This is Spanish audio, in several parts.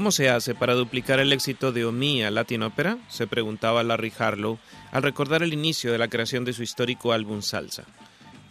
¿Cómo se hace para duplicar el éxito de Omía Latin Opera? se preguntaba Larry Harlow al recordar el inicio de la creación de su histórico álbum Salsa.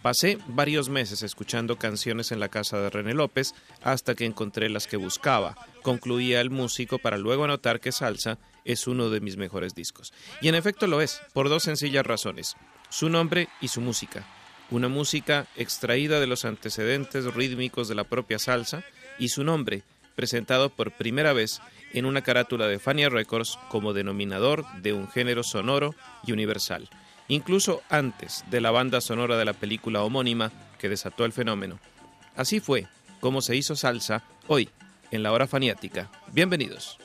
Pasé varios meses escuchando canciones en la casa de René López hasta que encontré las que buscaba, concluía el músico para luego anotar que Salsa es uno de mis mejores discos. Y en efecto lo es, por dos sencillas razones, su nombre y su música. Una música extraída de los antecedentes rítmicos de la propia salsa y su nombre, presentado por primera vez en una carátula de Fania Records como denominador de un género sonoro y universal, incluso antes de la banda sonora de la película homónima que desató el fenómeno. Así fue como se hizo salsa hoy en la hora faniática. Bienvenidos.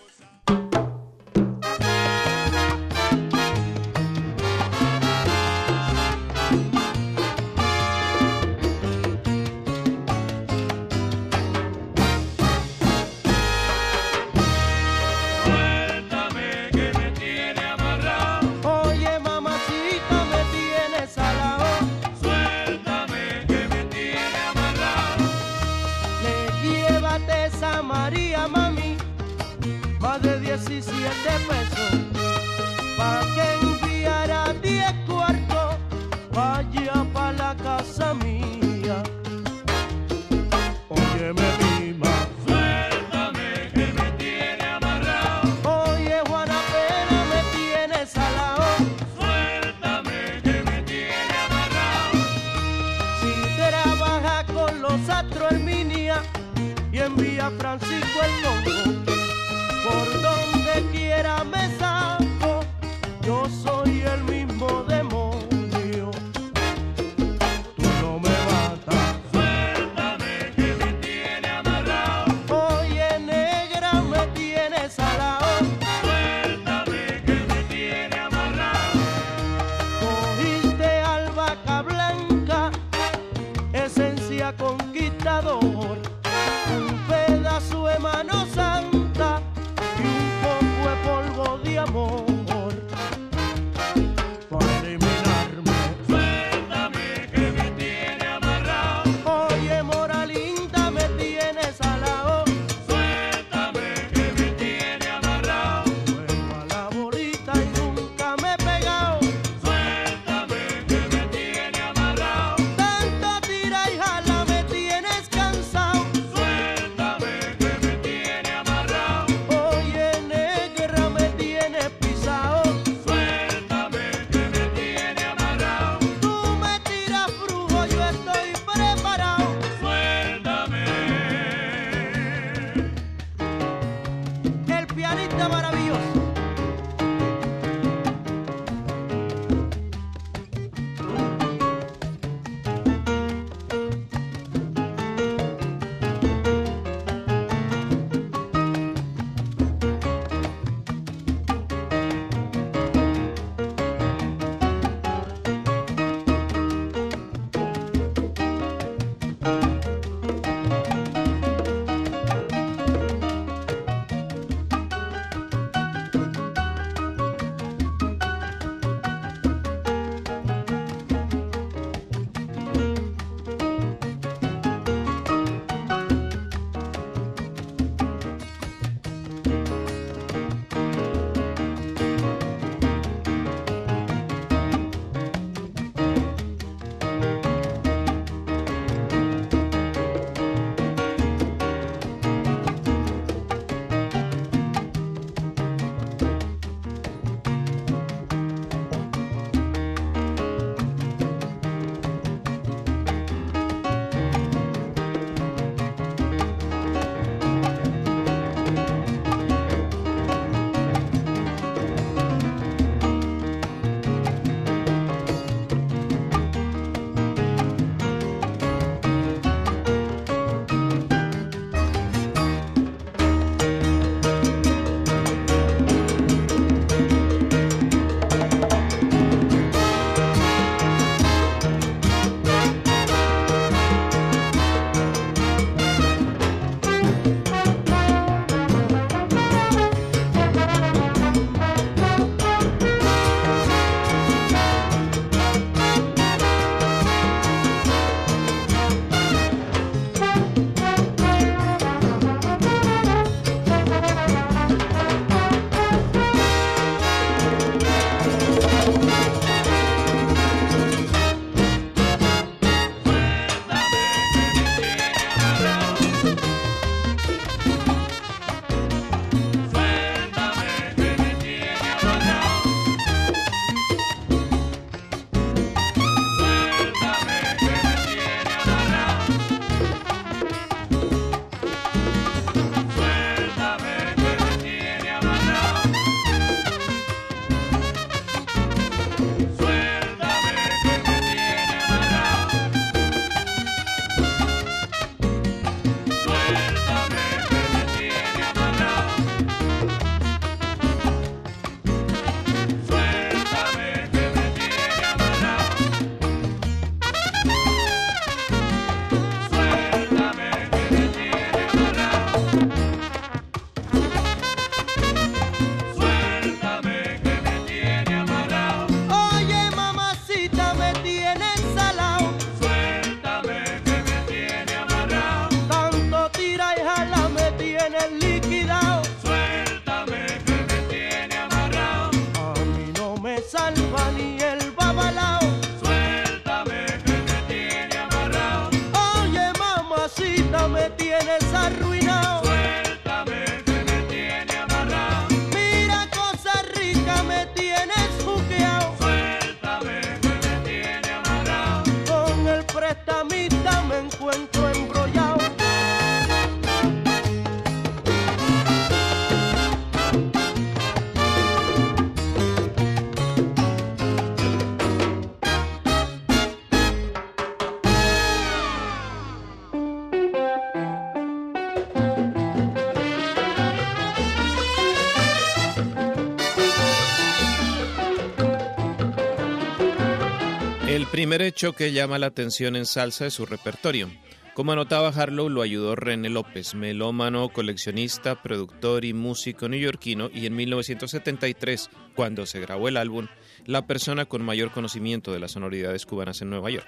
Primer hecho que llama la atención en salsa es su repertorio. Como anotaba Harlow, lo ayudó René López, melómano, coleccionista, productor y músico neoyorquino, y en 1973, cuando se grabó el álbum, la persona con mayor conocimiento de las sonoridades cubanas en Nueva York.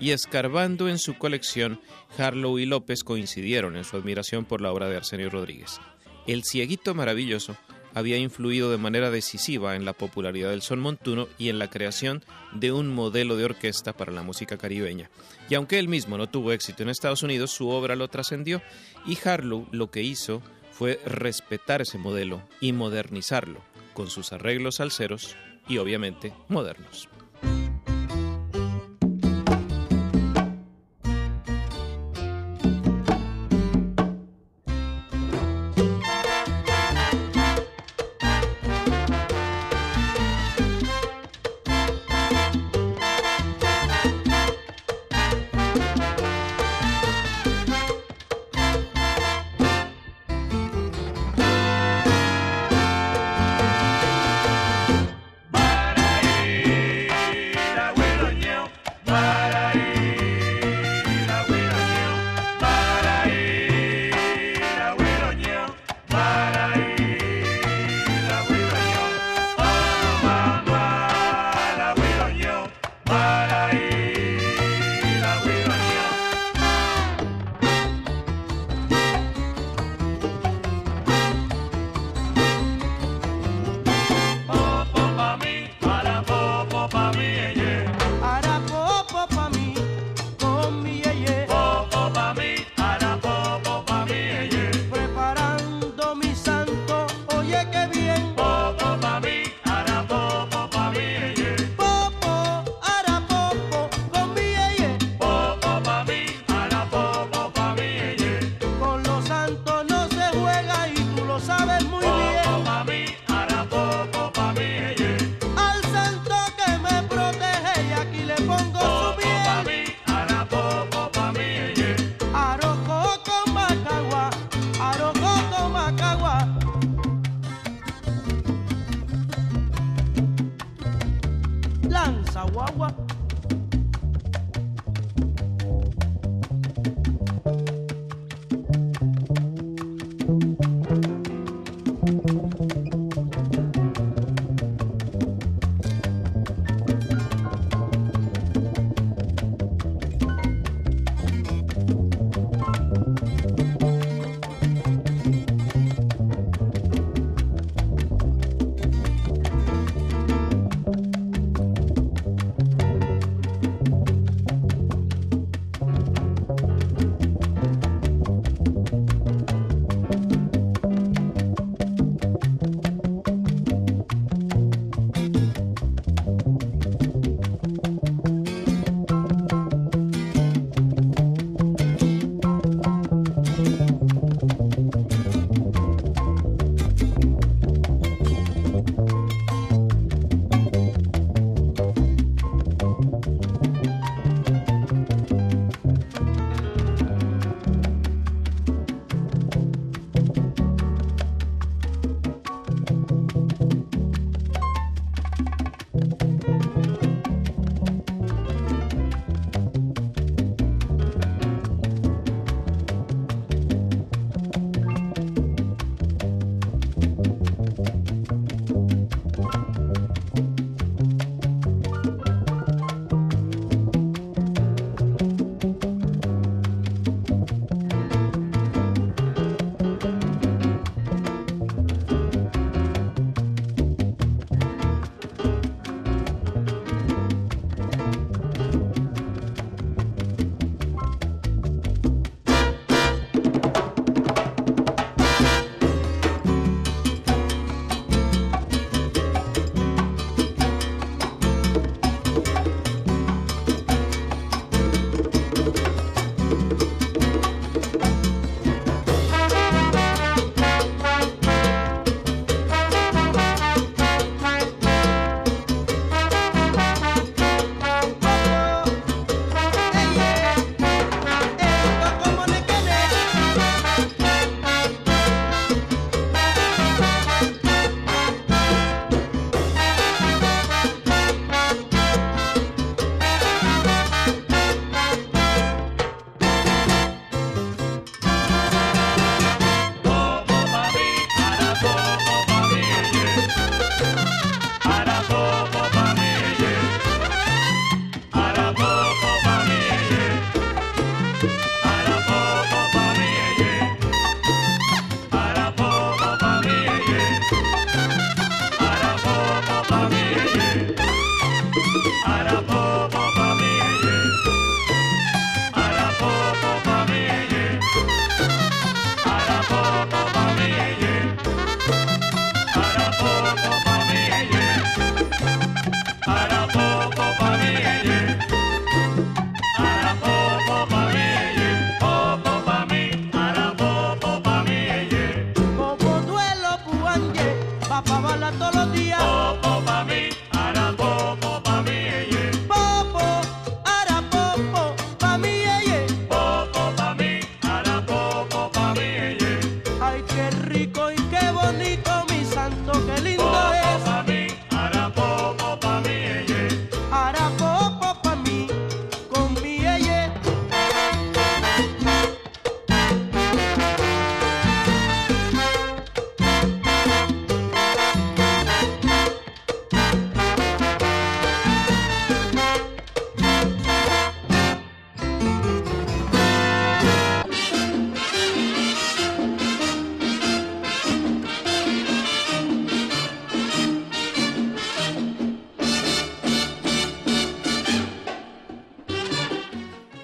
Y escarbando en su colección, Harlow y López coincidieron en su admiración por la obra de Arsenio Rodríguez. El Cieguito Maravilloso había influido de manera decisiva en la popularidad del son montuno y en la creación de un modelo de orquesta para la música caribeña. Y aunque él mismo no tuvo éxito en Estados Unidos, su obra lo trascendió y Harlow lo que hizo fue respetar ese modelo y modernizarlo con sus arreglos salseros y obviamente modernos.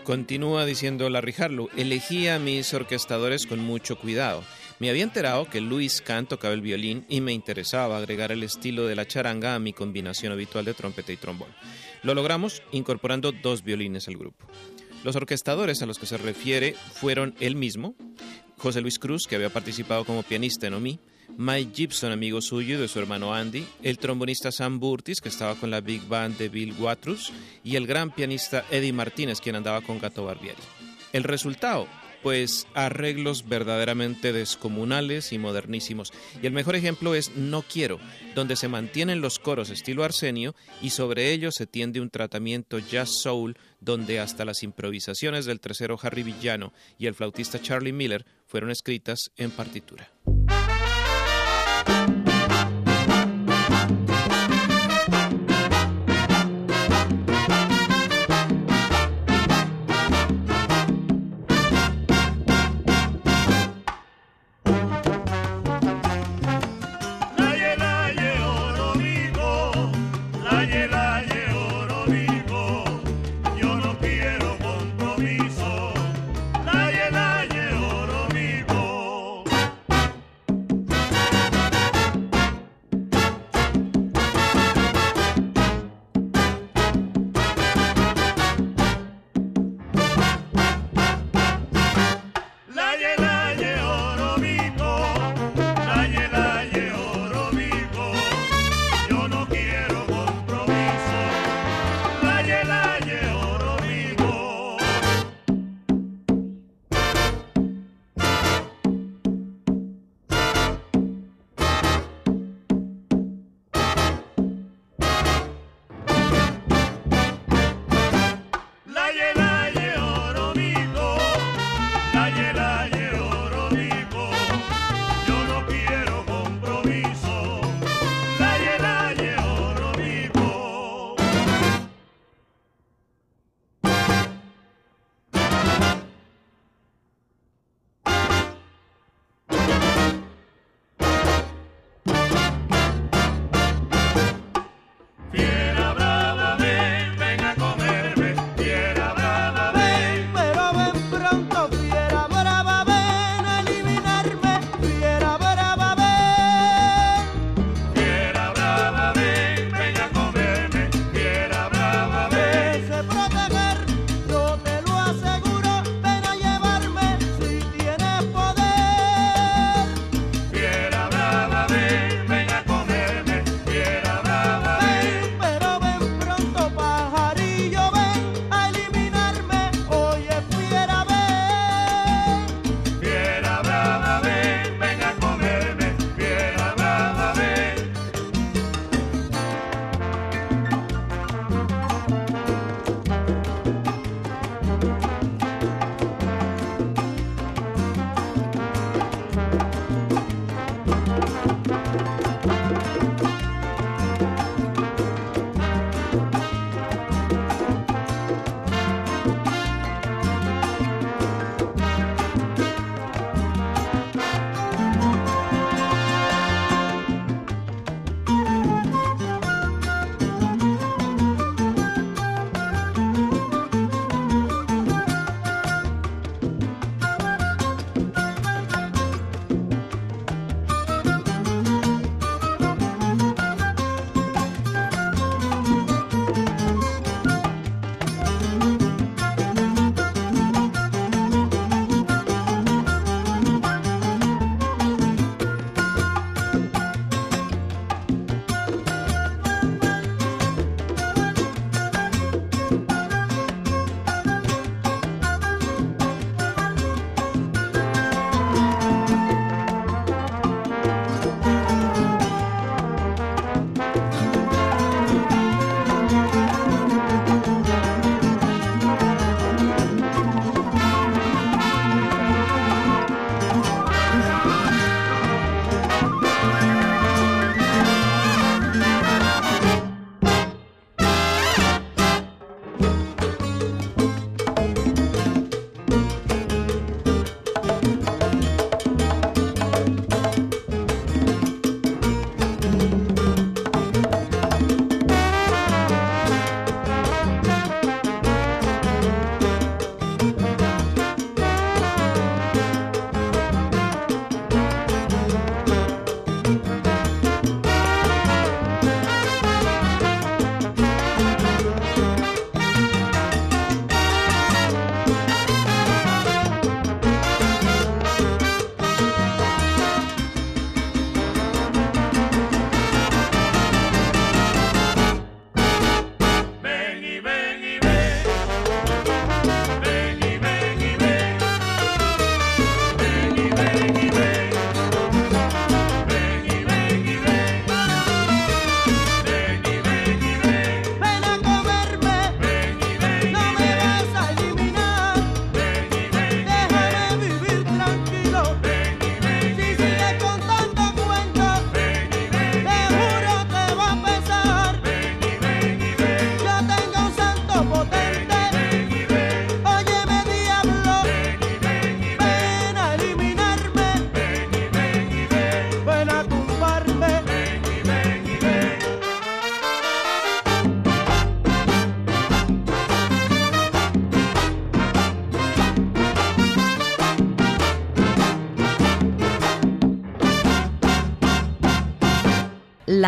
Continúa diciendo Larry Harlow, elegí a mis orquestadores con mucho cuidado. Me había enterado que Luis Kahn tocaba el violín y me interesaba agregar el estilo de la charanga a mi combinación habitual de trompeta y trombón. Lo logramos incorporando dos violines al grupo. Los orquestadores a los que se refiere fueron él mismo, José Luis Cruz, que había participado como pianista en OMI, Mike Gibson, amigo suyo y de su hermano Andy, el trombonista Sam Burtis, que estaba con la Big Band de Bill Watrous, y el gran pianista Eddie Martínez, quien andaba con Gato Barbieri. El resultado, pues arreglos verdaderamente descomunales y modernísimos. Y el mejor ejemplo es No Quiero, donde se mantienen los coros estilo Arsenio y sobre ellos se tiende un tratamiento jazz soul donde hasta las improvisaciones del tercero Harry Villano y el flautista Charlie Miller fueron escritas en partitura.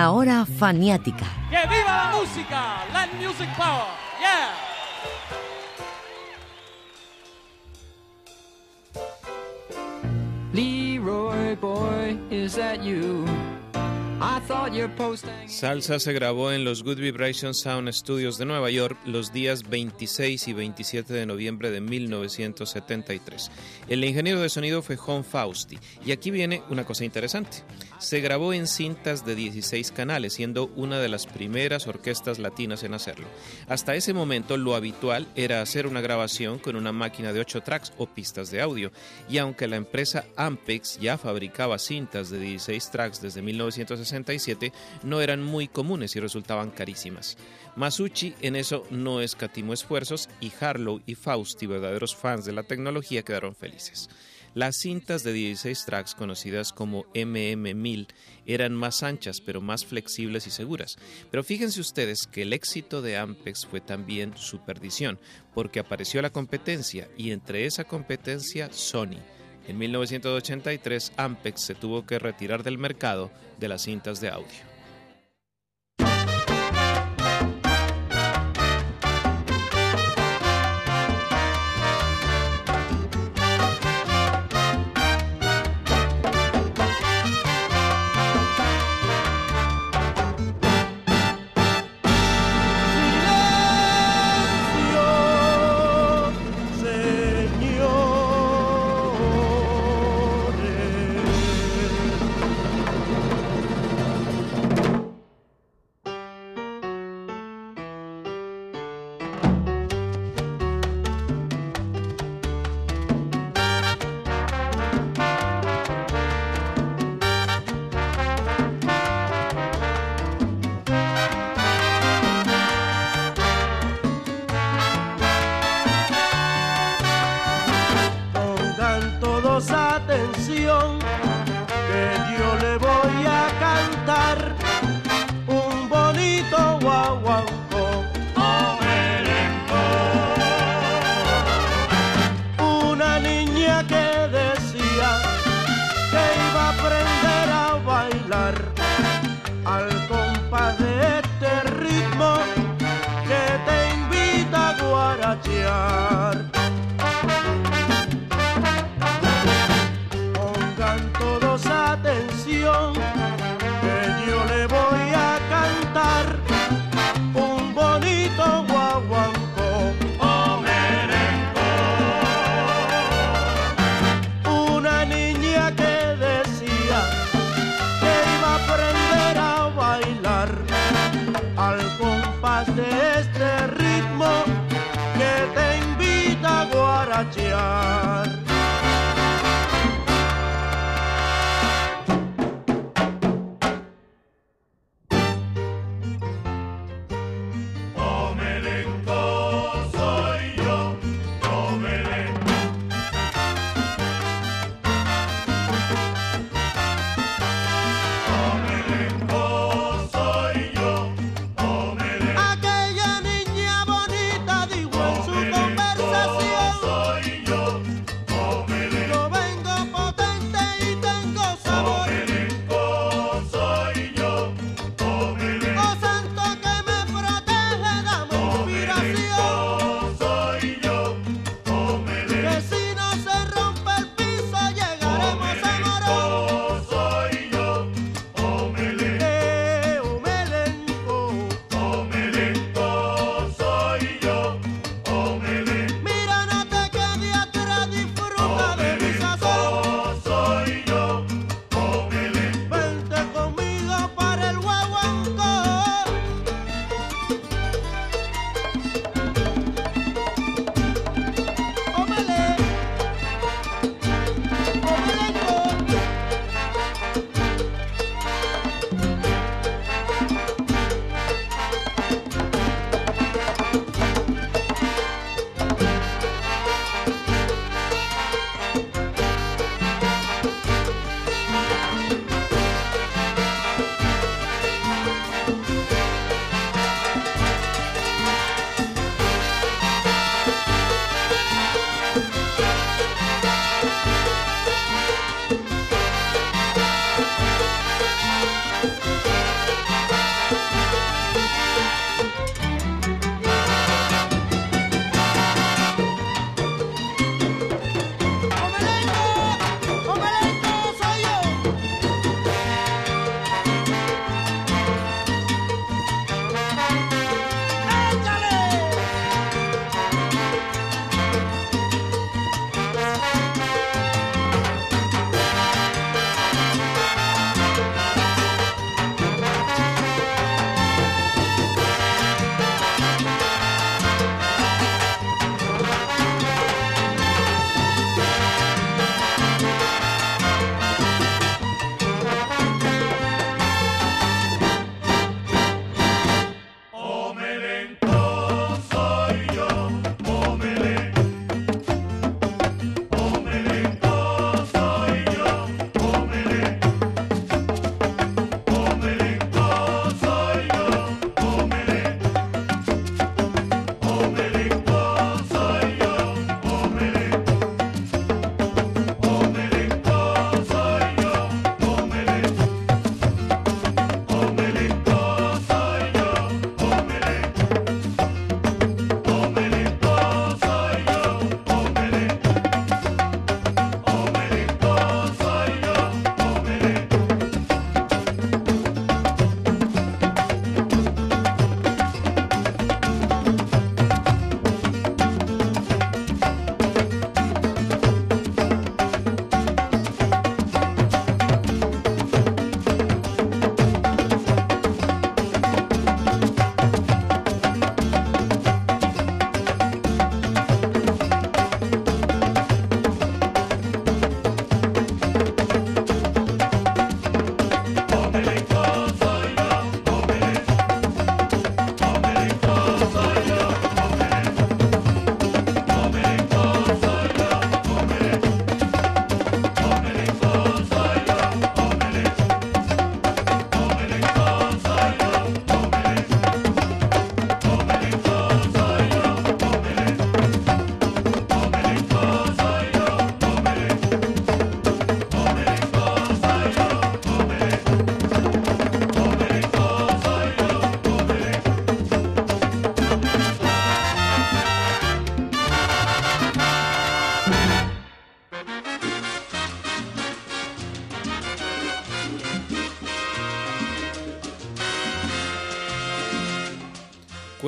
La hora faniática. ¡Que viva la música! Latin Music Power. Yeah. Leroy boy, is that you? I thought your posting. Salsa se grabó en los Good Vibration Sound Studios de Nueva York los días 26 y 27 de noviembre de 1973. El ingeniero de sonido fue John Fausti. Y aquí viene una cosa interesante. Se grabó en cintas de 16 canales, siendo una de las primeras orquestas latinas en hacerlo. Hasta ese momento lo habitual era hacer una grabación con una máquina de 8 tracks o pistas de audio. Y aunque la empresa Ampex ya fabricaba cintas de 16 tracks desde 1960, no eran muy comunes y resultaban carísimas. Masucci en eso no escatimó esfuerzos y Harlow y Fausti, verdaderos fans de la tecnología, quedaron felices. Las cintas de 16 tracks conocidas como MM1000 eran más anchas pero más flexibles y seguras. Pero fíjense ustedes que el éxito de Ampex fue también su perdición, porque apareció la competencia y entre esa competencia Sony. En 1983, Ampex se tuvo que retirar del mercado de las cintas de audio.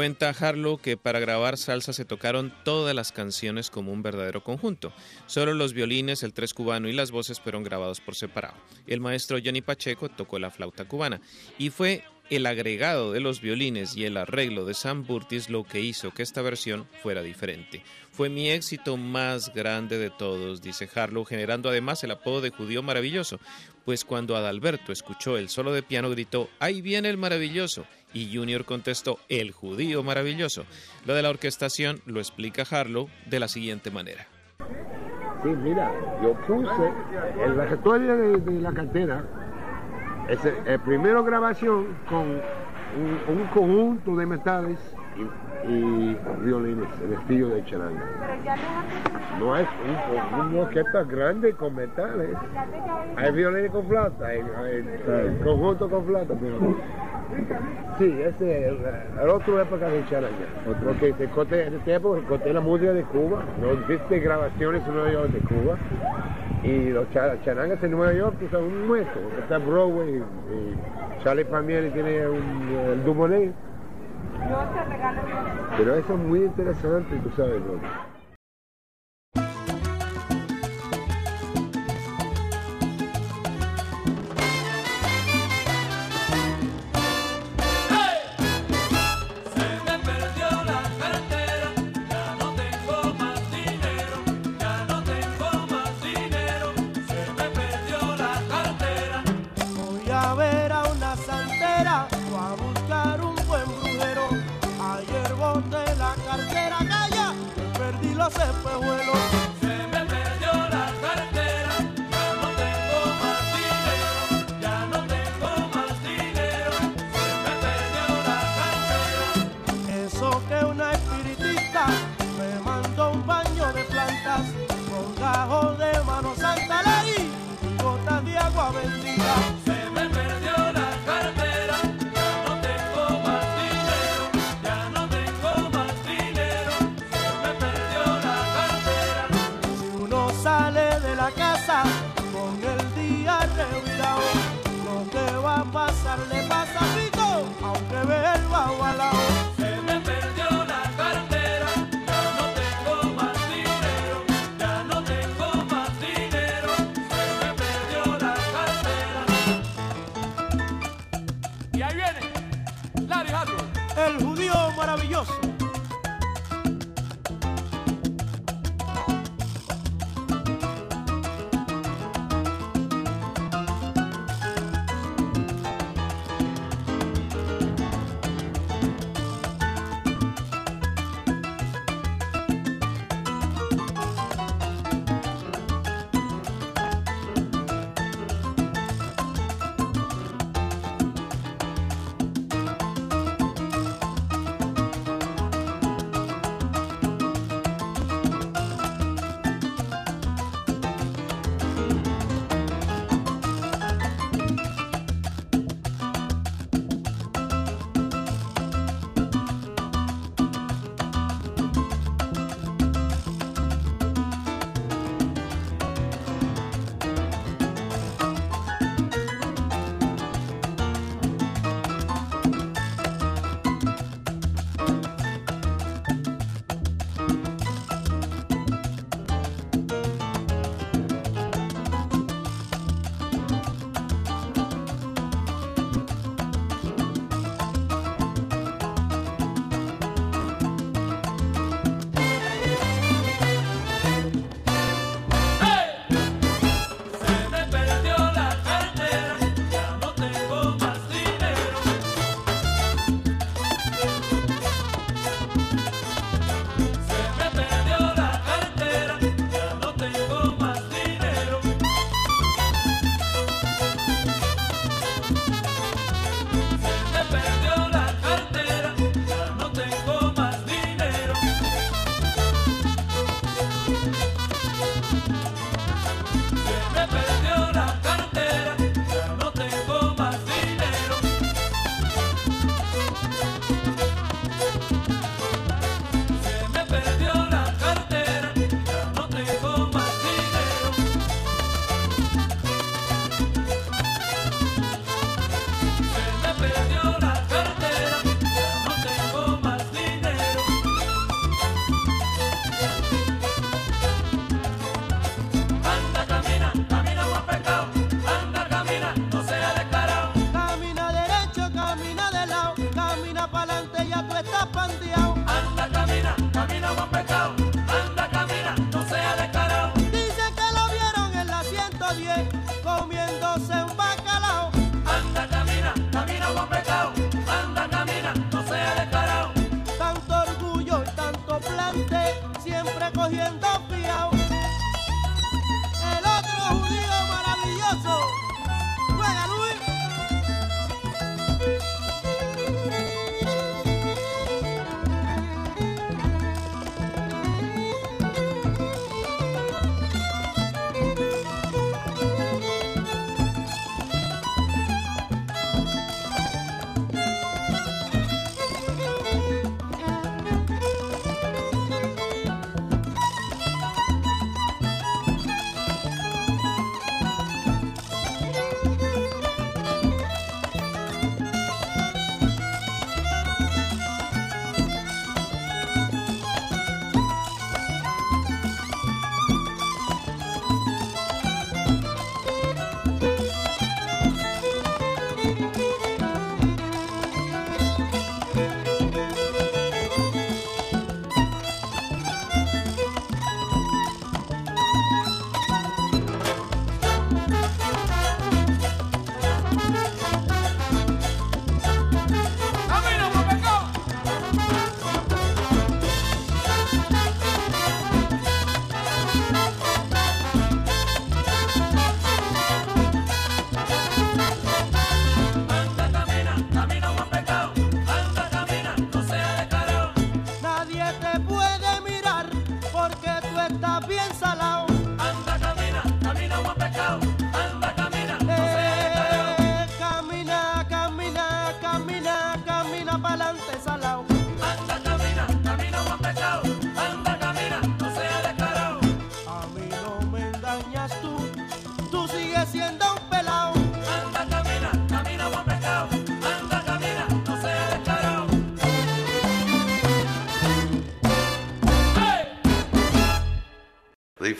Cuenta que para grabar salsa se tocaron todas las canciones como un verdadero conjunto. Solo los violines, el tres cubano y las voces fueron grabados por separado. El maestro Johnny Pacheco tocó la flauta cubana y fue el agregado de los violines y el arreglo de Sam Burtis lo que hizo que esta versión fuera diferente. Fue mi éxito más grande de todos, dice Harlow, generando además el apodo de judío maravilloso, pues cuando Adalberto escuchó el solo de piano gritó, ahí viene el maravilloso, y Junior contestó, el judío maravilloso. Lo de la orquestación lo explica Harlow de la siguiente manera. Sí, mira, yo puse el de, la cartera, es el, el primero grabación con un, un conjunto de metales y, y violines, el estilo de charanga. No es un, un- una orquesta grande con metales. Hay violines con flauta, hay, hay conjunto con flauta, pero sí, ese es el, el otro época de charanga. Porque en esta época conté la música de Cuba, no existe grabaciones en Nueva York de Cuba. Y los cha- charangas en Nueva York pues, son un muerto. Está Broadway y, y Charlie Palmieri tiene un, el Dumonet. Pero eso es muy interesante, tú sabes, ¿no?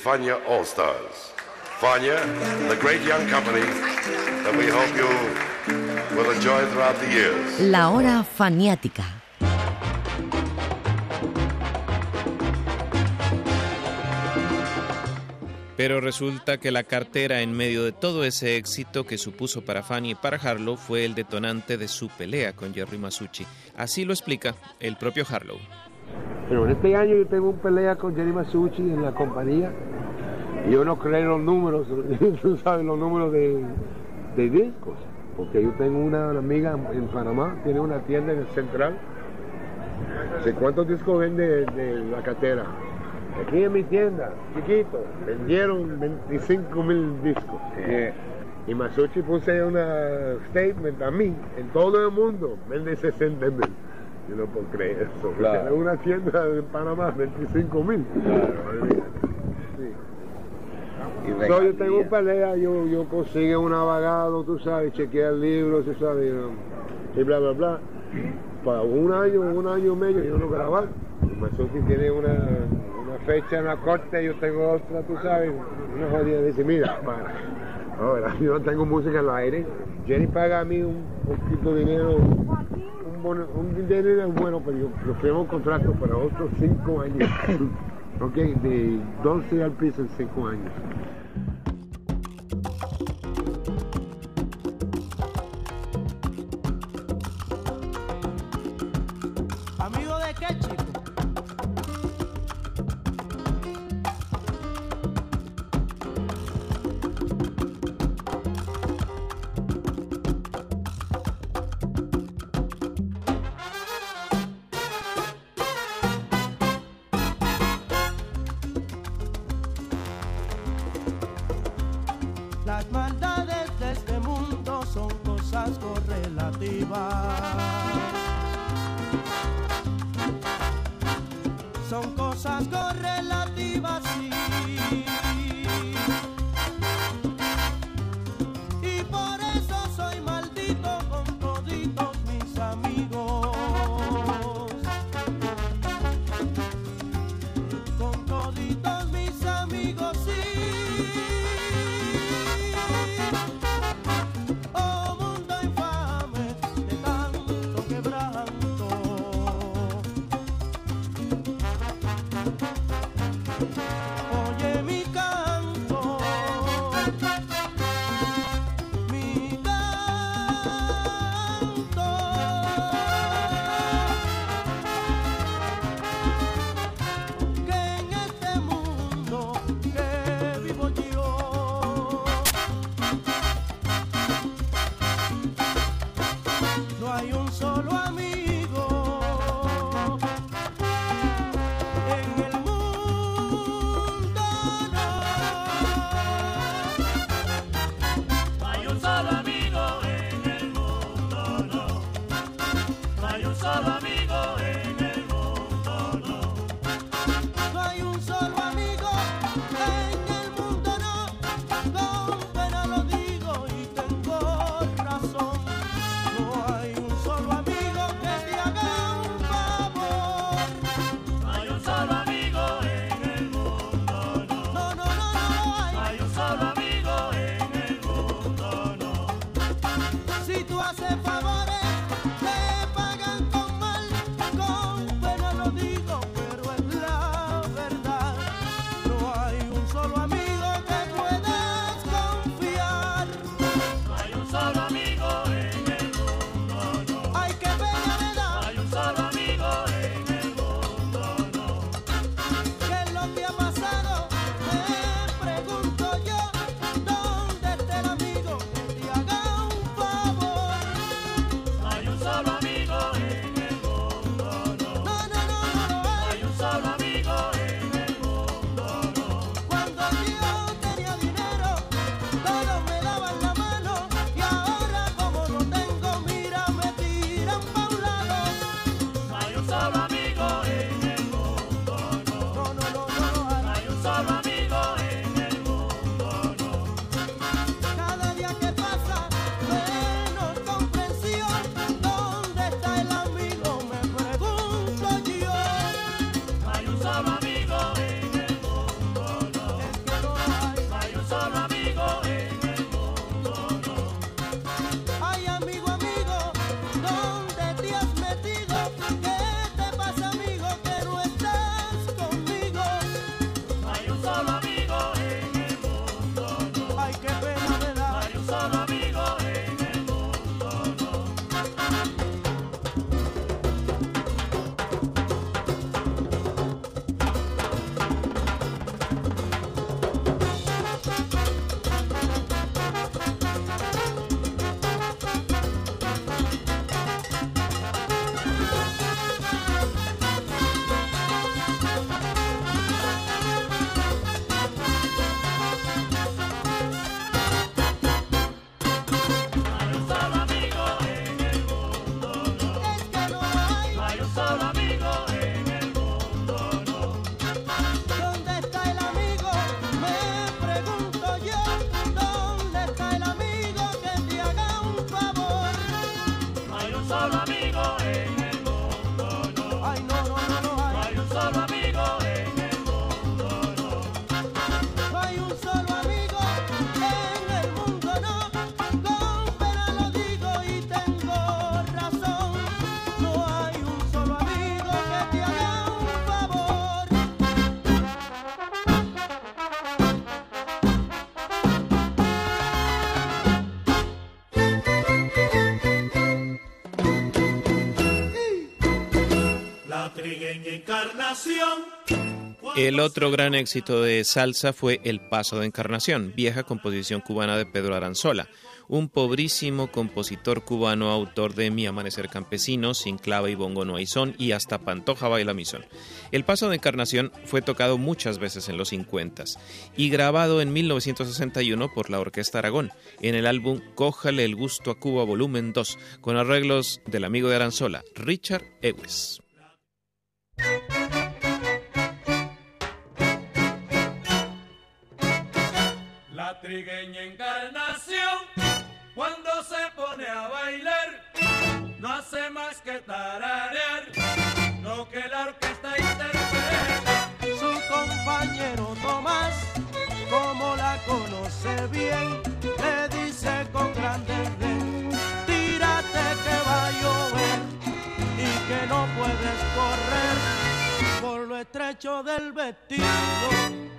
Fania All Stars. Fania, the great young company that we hope you will enjoy throughout the years. La hora faniática. Pero resulta que la cartera en medio de todo ese éxito que supuso para Fanny y para Harlow fue el detonante de su pelea con Jerry Masucci. Así lo explica el propio Harlow. Pero en este año yo tengo un pelea con Jerry Masucci en la compañía. Y yo no creo los números, tú sabes, los números de, de discos. Porque yo tengo una, una amiga en Panamá, tiene una tienda en el central. Sé cuántos discos vende de la cartera. Aquí en mi tienda, chiquito, vendieron 25 mil discos. Y Masucci puse una statement a mí, en todo el mundo, vende 60 mil. Yo no puedo creer eso. Claro. Tener una tienda en Panamá, 25 mil. Y So, yo tengo pelea, yo, yo consigo un abogado, tú sabes, chequear libros, tú sabes, y bla, bla, bla. Para un año, un año y medio yo no grabar. Masucci tiene una, una fecha en la corte, yo tengo otra, tú sabes. Una jodida dice, mira, para. Ahora, yo no tengo música en el aire. Jenny paga a mí un poquito de dinero, bono- un dinero bueno, pero yo, firmo un contrato para otros cinco años. ok, de 12 al piso en cinco años. Las maldades de este mundo son cosas correlativas. El otro gran éxito de salsa fue El Paso de Encarnación, vieja composición cubana de Pedro Aranzola, un pobrísimo compositor cubano autor de Mi Amanecer Campesino, Sin clave y bongo no hay y hasta Pantoja baila misón. El Paso de Encarnación fue tocado muchas veces en los 50 y grabado en 1961 por la Orquesta Aragón en el álbum Cójale el gusto a Cuba volumen 2 con arreglos del amigo de Aranzola, Richard Ewes. Trigueña encarnación, cuando se pone a bailar, no hace más que tararear lo que la orquesta interpreta. Su compañero Tomás, como la conoce bien, le dice con gran desdén, tírate que va a llover y que no puedes correr por lo estrecho del vestido.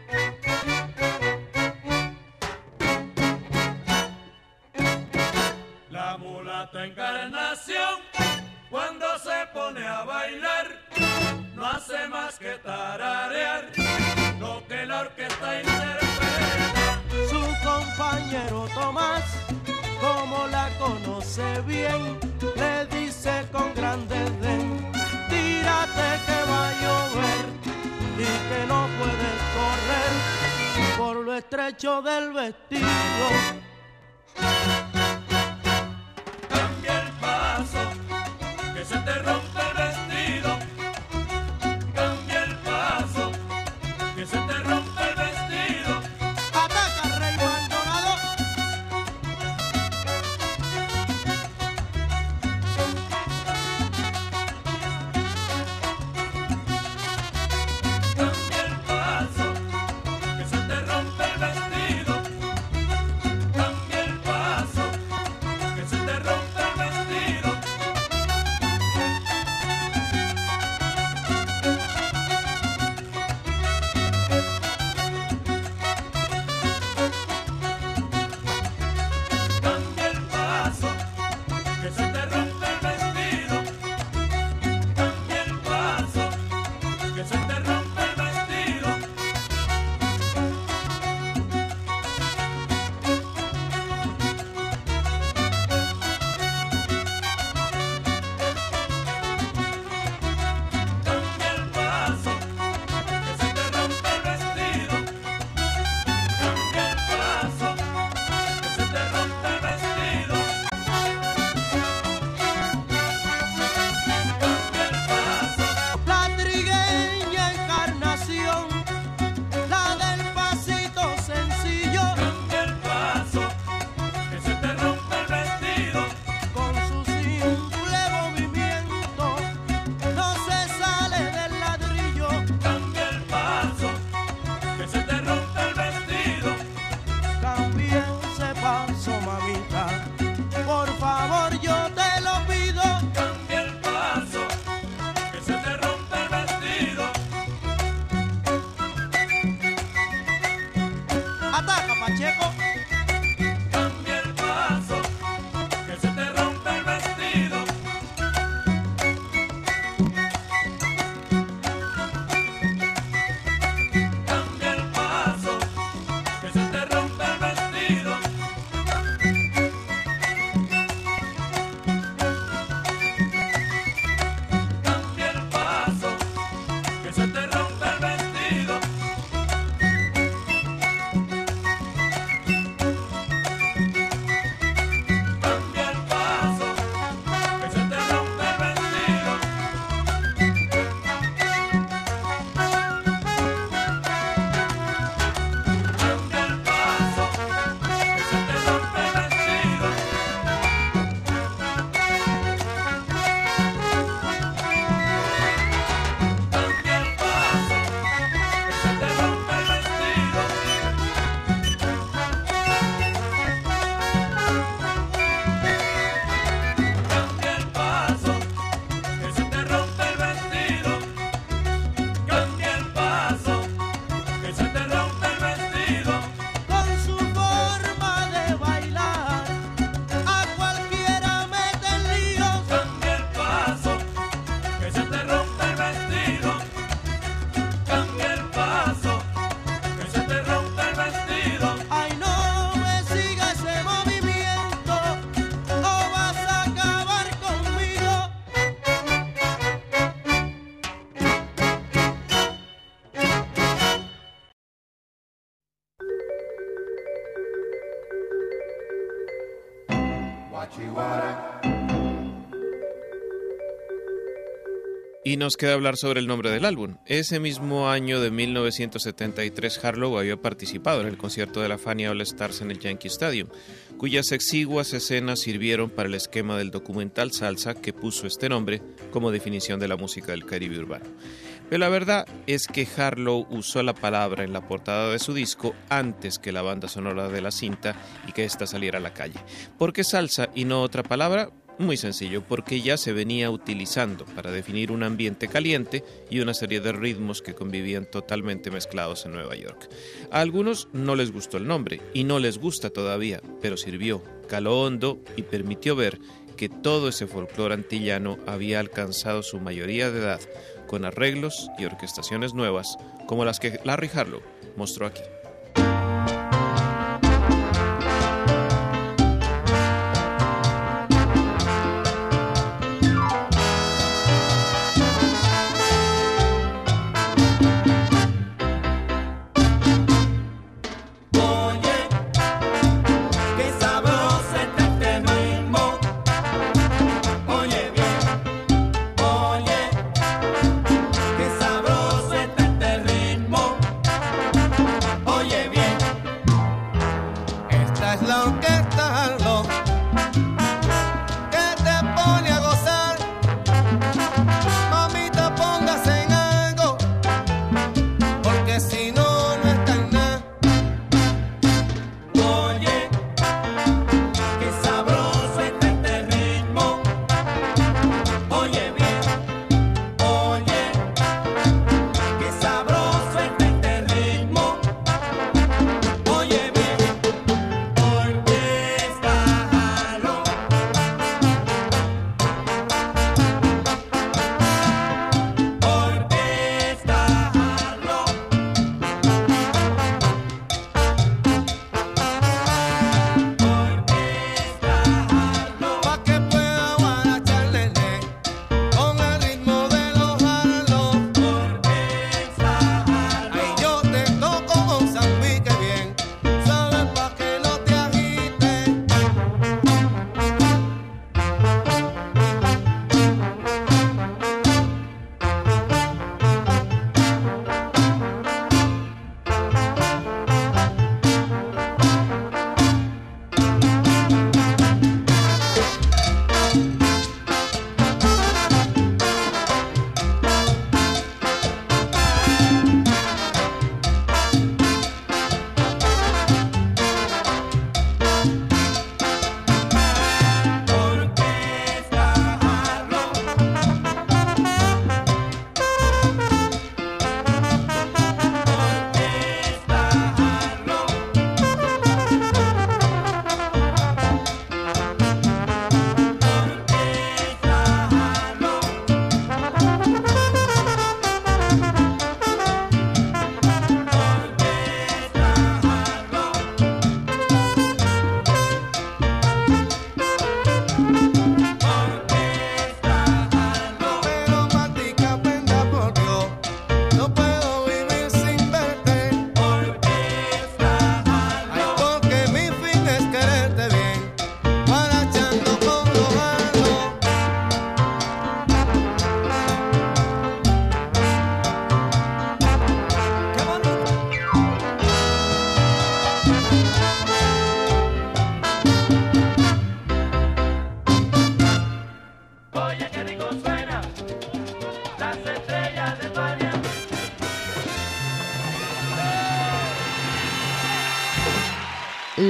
Del vestido. Y nos queda hablar sobre el nombre del álbum. Ese mismo año de 1973, Harlow había participado en el concierto de la Fania All Stars en el Yankee Stadium, cuyas exiguas escenas sirvieron para el esquema del documental Salsa que puso este nombre como definición de la música del Caribe urbano. Pero la verdad es que Harlow usó la palabra en la portada de su disco antes que la banda sonora de la cinta y que ésta saliera a la calle. ¿Por qué salsa y no otra palabra? Muy sencillo, porque ya se venía utilizando para definir un ambiente caliente y una serie de ritmos que convivían totalmente mezclados en Nueva York. A algunos no les gustó el nombre y no les gusta todavía, pero sirvió, caló hondo y permitió ver que todo ese folclore antillano había alcanzado su mayoría de edad con arreglos y orquestaciones nuevas como las que Larry Harlow mostró aquí.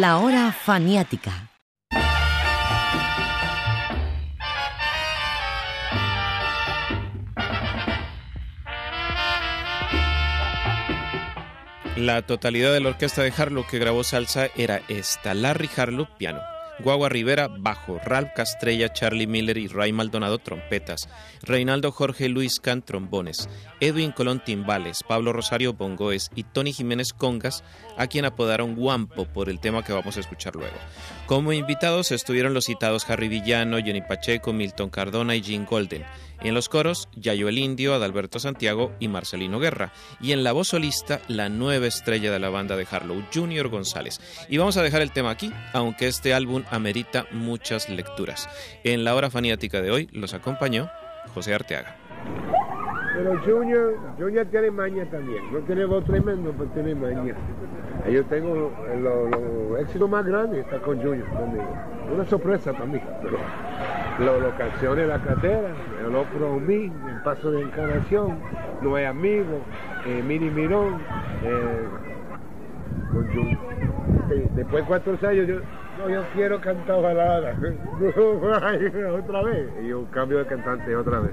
La hora faniática. La totalidad de la orquesta de Harlow que grabó salsa era esta: Larry Harlow, piano. Guagua Rivera, bajo, Ralph Castrella, Charlie Miller y Ray Maldonado, trompetas, Reinaldo Jorge Luis Can, trombones, Edwin Colón, timbales, Pablo Rosario, bongoes y Tony Jiménez, congas, a quien apodaron Guampo por el tema que vamos a escuchar luego. Como invitados estuvieron los citados Harry Villano, Johnny Pacheco, Milton Cardona y Gene Golden. En los coros, Yayo el Indio, Adalberto Santiago y Marcelino Guerra. Y en la voz solista, la nueva estrella de la banda de Harlow, Junior González. Y vamos a dejar el tema aquí, aunque este álbum amerita muchas lecturas. En la hora faniática de hoy los acompañó José Arteaga. Pero Junior, Junior tiene maña también. No tiene voz tremendo, pero tiene maña. Yo tengo los lo éxitos más grandes, está con Junior conmigo. Una sorpresa para mí. Pero lo- los canciones La Catera, El Ocro mí, El Paso de Encarnación, No hay Amigo, eh, Mini Mirón, eh, con Junior. Después de cuatro años yo, no, yo quiero cantar balada. otra vez. Y yo cambio de cantante otra vez.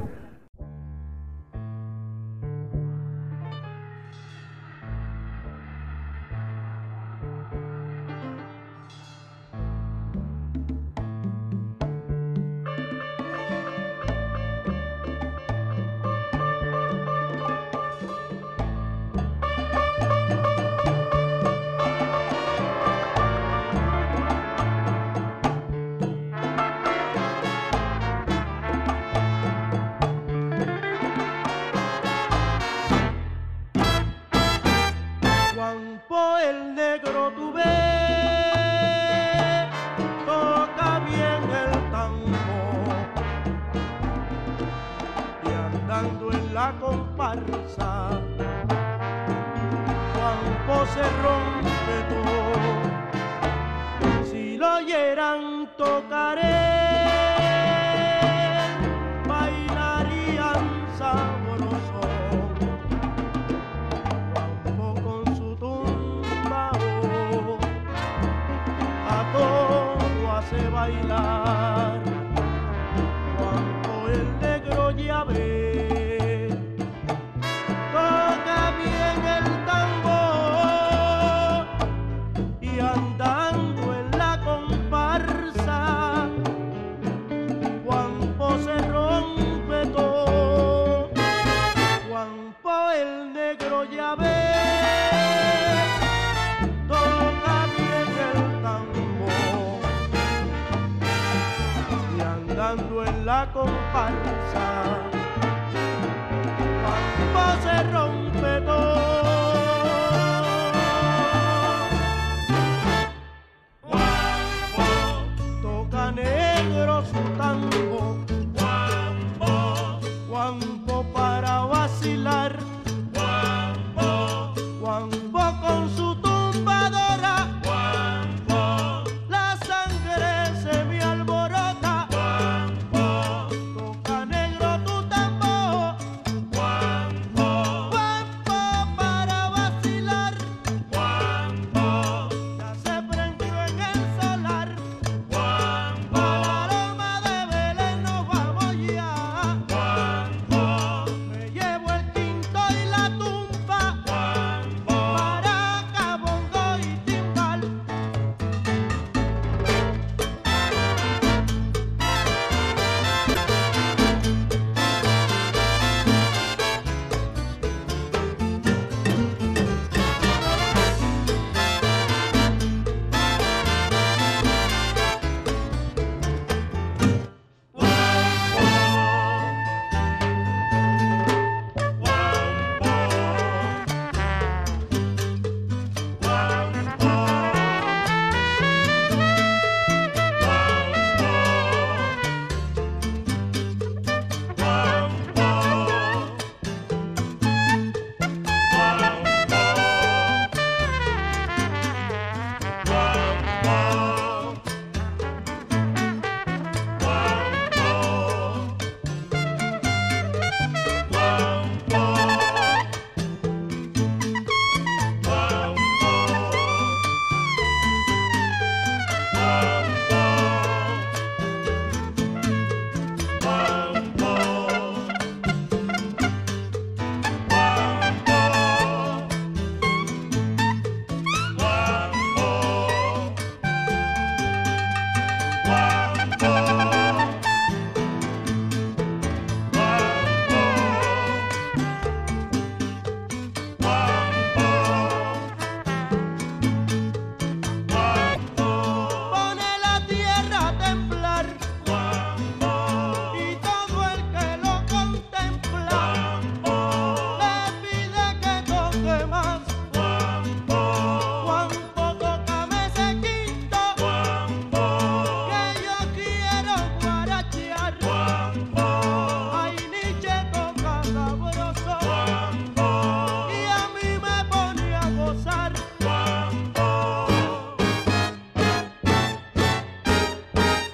Comparsa,